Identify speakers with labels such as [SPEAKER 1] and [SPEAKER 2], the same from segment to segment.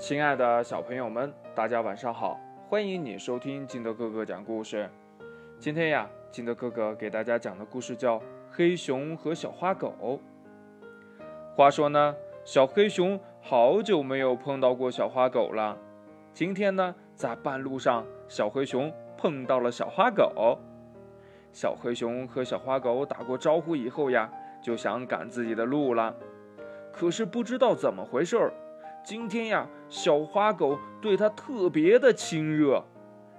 [SPEAKER 1] 亲爱的小朋友们，大家晚上好！欢迎你收听金德哥哥讲故事。今天呀，金德哥哥给大家讲的故事叫《黑熊和小花狗》。话说呢，小黑熊好久没有碰到过小花狗了。今天呢，在半路上，小黑熊碰到了小花狗。小黑熊和小花狗打过招呼以后呀，就想赶自己的路了。可是不知道怎么回事儿。今天呀，小花狗对它特别的亲热，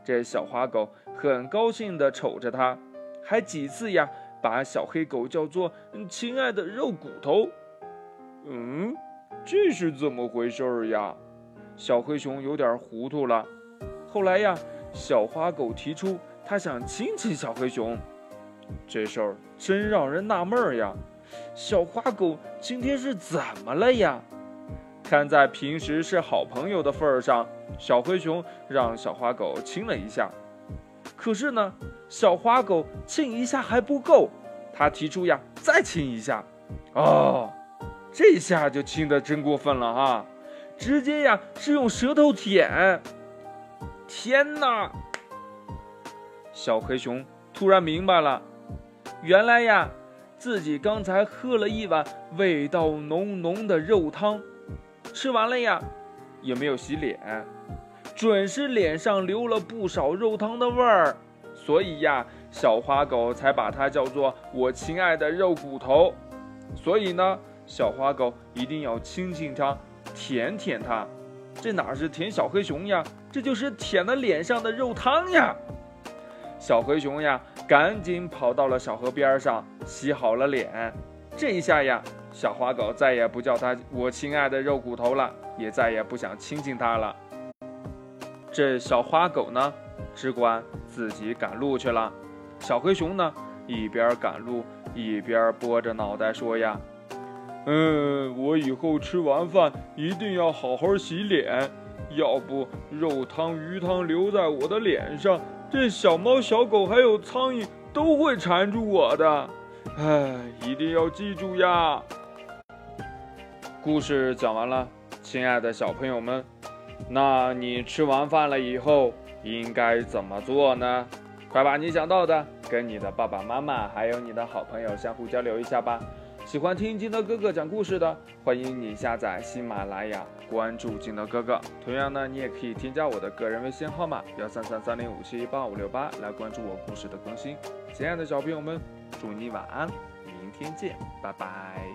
[SPEAKER 1] 这小花狗很高兴地瞅着它，还几次呀把小黑狗叫做“亲爱的肉骨头”。嗯，这是怎么回事儿呀？小黑熊有点糊涂了。后来呀，小花狗提出它想亲亲小黑熊，这事儿真让人纳闷儿呀。小花狗今天是怎么了呀？看在平时是好朋友的份儿上，小黑熊让小花狗亲了一下。可是呢，小花狗亲一下还不够，他提出呀再亲一下。哦，这下就亲的真过分了哈，直接呀是用舌头舔。天哪！小黑熊突然明白了，原来呀自己刚才喝了一碗味道浓浓的肉汤。吃完了呀，也没有洗脸，准是脸上留了不少肉汤的味儿，所以呀，小花狗才把它叫做我亲爱的肉骨头。所以呢，小花狗一定要亲亲它，舔舔它。这哪是舔小黑熊呀，这就是舔了脸上的肉汤呀！小黑熊呀，赶紧跑到了小河边上，洗好了脸。这一下呀。小花狗再也不叫它“我亲爱的肉骨头”了，也再也不想亲近它了。这小花狗呢，只管自己赶路去了。小黑熊呢，一边赶路一边拨着脑袋说：“呀，嗯，我以后吃完饭一定要好好洗脸，要不肉汤、鱼汤留在我的脸上，这小猫、小狗还有苍蝇都会缠住我的。哎，一定要记住呀！”故事讲完了，亲爱的小朋友们，那你吃完饭了以后应该怎么做呢？快把你想到的跟你的爸爸妈妈还有你的好朋友相互交流一下吧。喜欢听金德哥哥讲故事的，欢迎你下载喜马拉雅，关注金德哥哥。同样呢，你也可以添加我的个人微信号码幺三三三零五七八五六八来关注我故事的更新。亲爱的小朋友们，祝你晚安，明天见，拜拜。